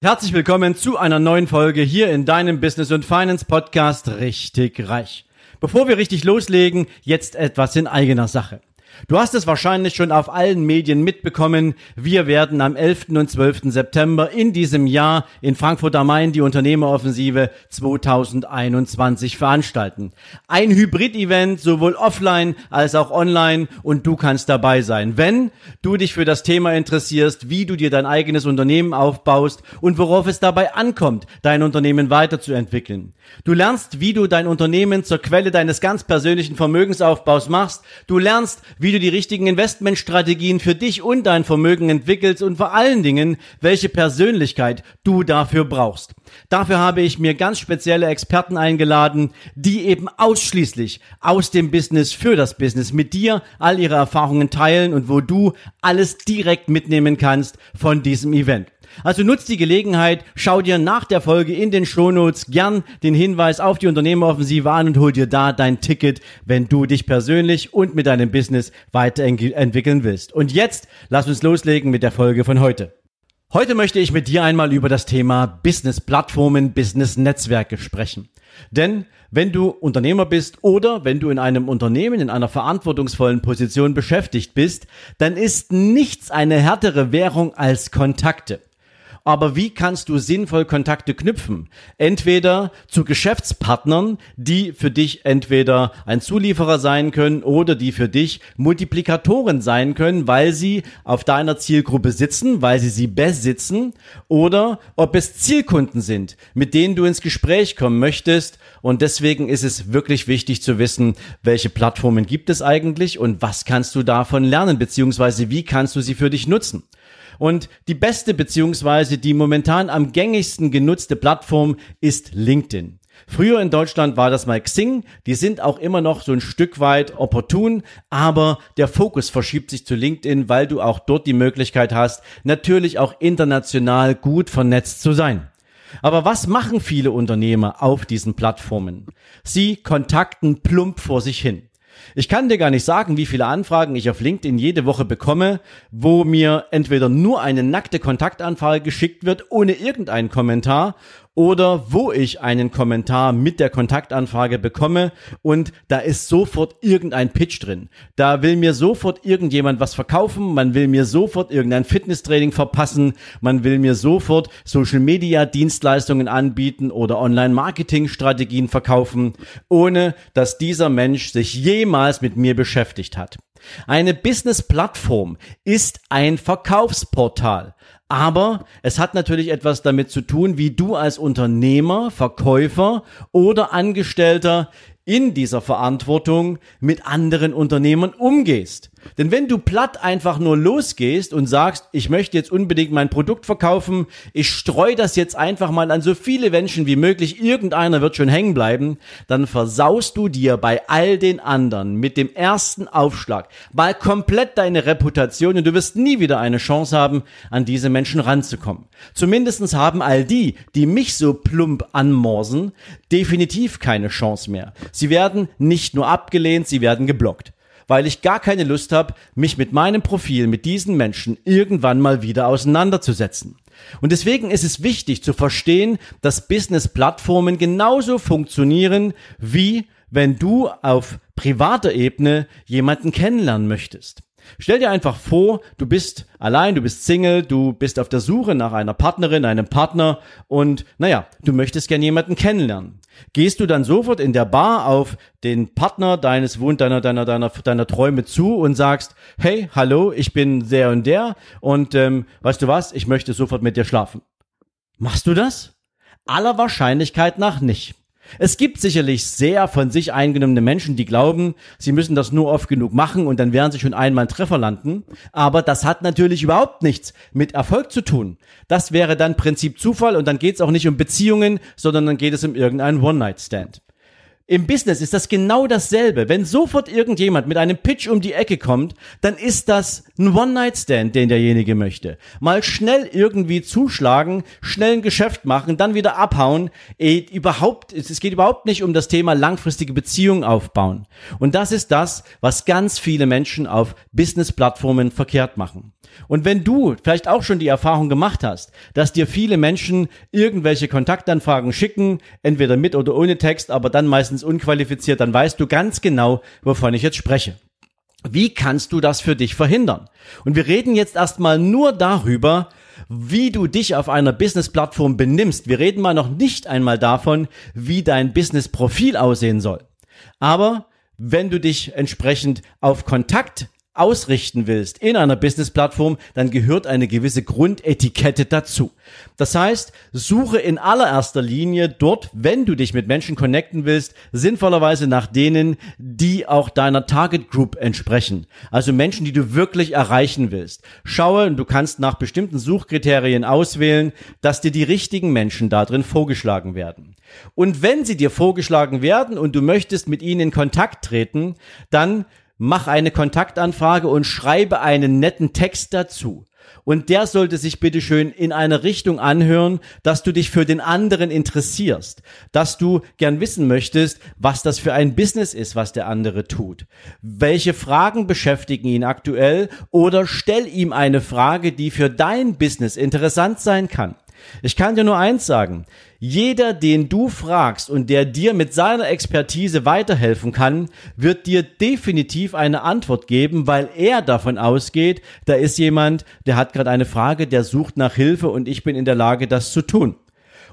Herzlich willkommen zu einer neuen Folge hier in deinem Business und Finance Podcast Richtig Reich. Bevor wir richtig loslegen, jetzt etwas in eigener Sache. Du hast es wahrscheinlich schon auf allen Medien mitbekommen. Wir werden am 11. und 12. September in diesem Jahr in Frankfurt am Main die Unternehmeroffensive 2021 veranstalten. Ein Hybrid-Event, sowohl offline als auch online und du kannst dabei sein. Wenn du dich für das Thema interessierst, wie du dir dein eigenes Unternehmen aufbaust und worauf es dabei ankommt, dein Unternehmen weiterzuentwickeln. Du lernst, wie du dein Unternehmen zur Quelle deines ganz persönlichen Vermögensaufbaus machst. Du lernst, wie du die richtigen Investmentstrategien für dich und dein Vermögen entwickelst und vor allen Dingen, welche Persönlichkeit du dafür brauchst. Dafür habe ich mir ganz spezielle Experten eingeladen, die eben ausschließlich aus dem Business für das Business mit dir all ihre Erfahrungen teilen und wo du alles direkt mitnehmen kannst von diesem Event. Also nutzt die Gelegenheit, schau dir nach der Folge in den Shownotes gern den Hinweis auf die Unternehmeroffensive an und hol dir da dein Ticket, wenn du dich persönlich und mit deinem Business weiterentwickeln willst. Und jetzt lass uns loslegen mit der Folge von heute. Heute möchte ich mit dir einmal über das Thema Business-Plattformen, Business-Netzwerke sprechen. Denn wenn du Unternehmer bist oder wenn du in einem Unternehmen in einer verantwortungsvollen Position beschäftigt bist, dann ist nichts eine härtere Währung als Kontakte aber wie kannst du sinnvoll Kontakte knüpfen? Entweder zu Geschäftspartnern, die für dich entweder ein Zulieferer sein können oder die für dich Multiplikatoren sein können, weil sie auf deiner Zielgruppe sitzen, weil sie sie besitzen oder ob es Zielkunden sind, mit denen du ins Gespräch kommen möchtest und deswegen ist es wirklich wichtig zu wissen, welche Plattformen gibt es eigentlich und was kannst du davon lernen, beziehungsweise wie kannst du sie für dich nutzen. Und die beste beziehungsweise die momentan am gängigsten genutzte Plattform ist LinkedIn. Früher in Deutschland war das mal Xing, die sind auch immer noch so ein Stück weit opportun, aber der Fokus verschiebt sich zu LinkedIn, weil du auch dort die Möglichkeit hast, natürlich auch international gut vernetzt zu sein. Aber was machen viele Unternehmer auf diesen Plattformen? Sie kontakten plump vor sich hin. Ich kann dir gar nicht sagen, wie viele Anfragen ich auf LinkedIn jede Woche bekomme, wo mir entweder nur eine nackte Kontaktanfrage geschickt wird, ohne irgendeinen Kommentar, oder wo ich einen Kommentar mit der Kontaktanfrage bekomme und da ist sofort irgendein Pitch drin. Da will mir sofort irgendjemand was verkaufen, man will mir sofort irgendein Fitnesstraining verpassen, man will mir sofort Social Media Dienstleistungen anbieten oder Online Marketing Strategien verkaufen, ohne dass dieser Mensch sich jemals mit mir beschäftigt hat. Eine Business-Plattform ist ein Verkaufsportal. Aber es hat natürlich etwas damit zu tun, wie du als Unternehmer, Verkäufer oder Angestellter in dieser Verantwortung mit anderen Unternehmern umgehst. Denn wenn du platt einfach nur losgehst und sagst, ich möchte jetzt unbedingt mein Produkt verkaufen, ich streue das jetzt einfach mal an so viele Menschen wie möglich, irgendeiner wird schon hängen bleiben, dann versaust du dir bei all den anderen mit dem ersten Aufschlag mal komplett deine Reputation und du wirst nie wieder eine Chance haben, an diese Menschen ranzukommen. Zumindestens haben all die, die mich so plump anmorsen, definitiv keine Chance mehr. Sie werden nicht nur abgelehnt, sie werden geblockt weil ich gar keine Lust habe, mich mit meinem Profil, mit diesen Menschen irgendwann mal wieder auseinanderzusetzen. Und deswegen ist es wichtig zu verstehen, dass Business-Plattformen genauso funktionieren, wie wenn du auf privater Ebene jemanden kennenlernen möchtest. Stell dir einfach vor, du bist allein, du bist Single, du bist auf der Suche nach einer Partnerin, einem Partner und naja, du möchtest gern jemanden kennenlernen. Gehst du dann sofort in der Bar auf den Partner deines Wund, deiner, deiner, deiner, deiner Träume zu und sagst, hey, hallo, ich bin der und der und ähm, weißt du was, ich möchte sofort mit dir schlafen. Machst du das? Aller Wahrscheinlichkeit nach nicht. Es gibt sicherlich sehr von sich eingenommene Menschen, die glauben, sie müssen das nur oft genug machen und dann werden sie schon einmal einen Treffer landen. Aber das hat natürlich überhaupt nichts mit Erfolg zu tun. Das wäre dann Prinzip Zufall und dann geht es auch nicht um Beziehungen, sondern dann geht es um irgendeinen One-Night-Stand. Im Business ist das genau dasselbe. Wenn sofort irgendjemand mit einem Pitch um die Ecke kommt, dann ist das ein One-Night-Stand, den derjenige möchte. Mal schnell irgendwie zuschlagen, schnell ein Geschäft machen, dann wieder abhauen. Eh, überhaupt, es geht überhaupt nicht um das Thema langfristige Beziehungen aufbauen. Und das ist das, was ganz viele Menschen auf Business-Plattformen verkehrt machen. Und wenn du vielleicht auch schon die Erfahrung gemacht hast, dass dir viele Menschen irgendwelche Kontaktanfragen schicken, entweder mit oder ohne Text, aber dann meistens unqualifiziert, dann weißt du ganz genau, wovon ich jetzt spreche. Wie kannst du das für dich verhindern? Und wir reden jetzt erstmal nur darüber, wie du dich auf einer Business-Plattform benimmst. Wir reden mal noch nicht einmal davon, wie dein Business-Profil aussehen soll. Aber wenn du dich entsprechend auf Kontakt ausrichten willst in einer Business-Plattform, dann gehört eine gewisse Grundetikette dazu. Das heißt, suche in allererster Linie dort, wenn du dich mit Menschen connecten willst, sinnvollerweise nach denen, die auch deiner Target Group entsprechen. Also Menschen, die du wirklich erreichen willst. Schaue, du kannst nach bestimmten Suchkriterien auswählen, dass dir die richtigen Menschen da vorgeschlagen werden. Und wenn sie dir vorgeschlagen werden und du möchtest mit ihnen in Kontakt treten, dann mach eine Kontaktanfrage und schreibe einen netten Text dazu. Und der sollte sich bitteschön in eine Richtung anhören, dass du dich für den anderen interessierst, dass du gern wissen möchtest, was das für ein Business ist, was der andere tut. Welche Fragen beschäftigen ihn aktuell oder stell ihm eine Frage, die für dein Business interessant sein kann. Ich kann dir nur eins sagen. Jeder, den du fragst und der dir mit seiner Expertise weiterhelfen kann, wird dir definitiv eine Antwort geben, weil er davon ausgeht, da ist jemand, der hat gerade eine Frage, der sucht nach Hilfe und ich bin in der Lage, das zu tun.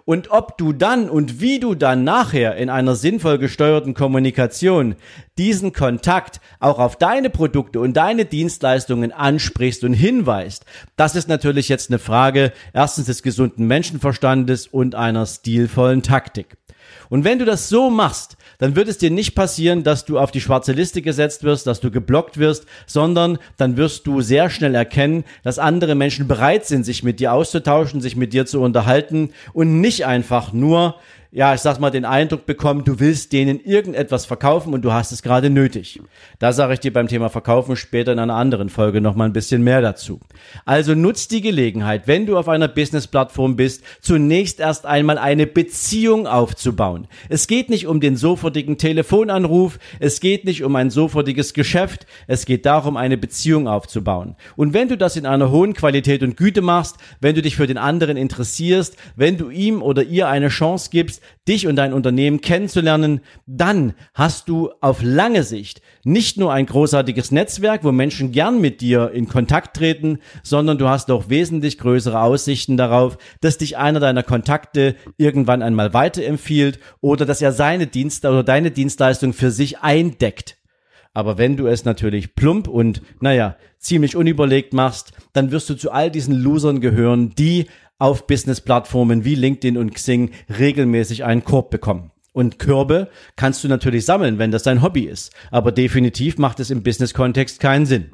Und ob du dann und wie du dann nachher in einer sinnvoll gesteuerten Kommunikation diesen Kontakt auch auf deine Produkte und deine Dienstleistungen ansprichst und hinweist, das ist natürlich jetzt eine Frage erstens des gesunden Menschenverstandes und einer stilvollen Taktik. Und wenn du das so machst, dann wird es dir nicht passieren, dass du auf die schwarze Liste gesetzt wirst, dass du geblockt wirst, sondern dann wirst du sehr schnell erkennen, dass andere Menschen bereit sind, sich mit dir auszutauschen, sich mit dir zu unterhalten und nicht einfach nur ja, ich sag mal, den Eindruck bekommen, du willst denen irgendetwas verkaufen und du hast es gerade nötig. Da sage ich dir beim Thema Verkaufen später in einer anderen Folge noch mal ein bisschen mehr dazu. Also nutzt die Gelegenheit, wenn du auf einer Business-Plattform bist, zunächst erst einmal eine Beziehung aufzubauen. Es geht nicht um den sofortigen Telefonanruf, es geht nicht um ein sofortiges Geschäft, es geht darum, eine Beziehung aufzubauen. Und wenn du das in einer hohen Qualität und Güte machst, wenn du dich für den anderen interessierst, wenn du ihm oder ihr eine Chance gibst, dich und dein Unternehmen kennenzulernen, dann hast du auf lange Sicht nicht nur ein großartiges Netzwerk, wo Menschen gern mit dir in Kontakt treten, sondern du hast auch wesentlich größere Aussichten darauf, dass dich einer deiner Kontakte irgendwann einmal weiterempfiehlt oder dass er seine Dienste oder deine Dienstleistung für sich eindeckt. Aber wenn du es natürlich plump und, naja, ziemlich unüberlegt machst, dann wirst du zu all diesen Losern gehören, die auf Business-Plattformen wie LinkedIn und Xing regelmäßig einen Korb bekommen. Und Körbe kannst du natürlich sammeln, wenn das dein Hobby ist. Aber definitiv macht es im Business-Kontext keinen Sinn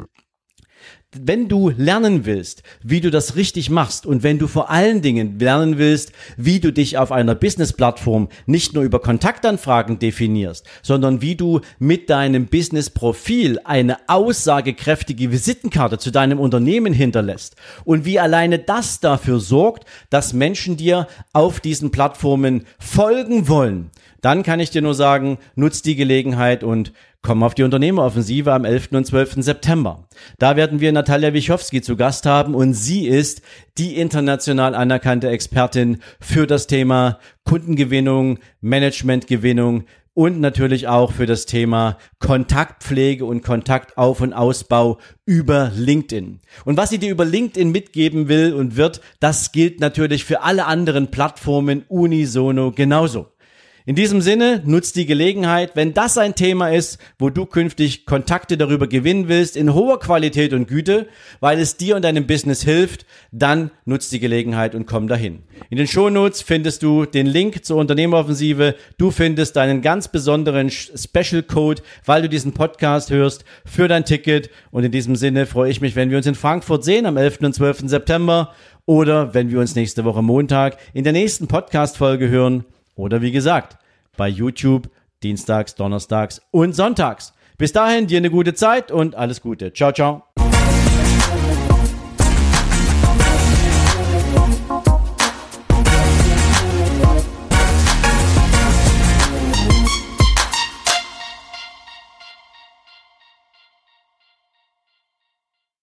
wenn du lernen willst, wie du das richtig machst und wenn du vor allen Dingen lernen willst, wie du dich auf einer Business-Plattform nicht nur über Kontaktanfragen definierst, sondern wie du mit deinem Business-Profil eine aussagekräftige Visitenkarte zu deinem Unternehmen hinterlässt und wie alleine das dafür sorgt, dass Menschen dir auf diesen Plattformen folgen wollen, dann kann ich dir nur sagen, nutz die Gelegenheit und komm auf die Unternehmeroffensive am 11. und 12. September. Da werden wir Natalia Wichowski zu Gast haben und sie ist die international anerkannte Expertin für das Thema Kundengewinnung, Managementgewinnung, und natürlich auch für das Thema Kontaktpflege und Kontaktauf- und Ausbau über LinkedIn. Und was sie dir über LinkedIn mitgeben will und wird, das gilt natürlich für alle anderen Plattformen unisono genauso. In diesem Sinne, nutzt die Gelegenheit, wenn das ein Thema ist, wo du künftig Kontakte darüber gewinnen willst, in hoher Qualität und Güte, weil es dir und deinem Business hilft, dann nutzt die Gelegenheit und komm dahin. In den Shownotes findest du den Link zur Unternehmeroffensive. Du findest deinen ganz besonderen Special Code, weil du diesen Podcast hörst, für dein Ticket. Und in diesem Sinne freue ich mich, wenn wir uns in Frankfurt sehen am 11. und 12. September oder wenn wir uns nächste Woche Montag in der nächsten Podcast-Folge hören. Oder wie gesagt, bei YouTube dienstags, donnerstags und sonntags. Bis dahin dir eine gute Zeit und alles Gute. Ciao, ciao.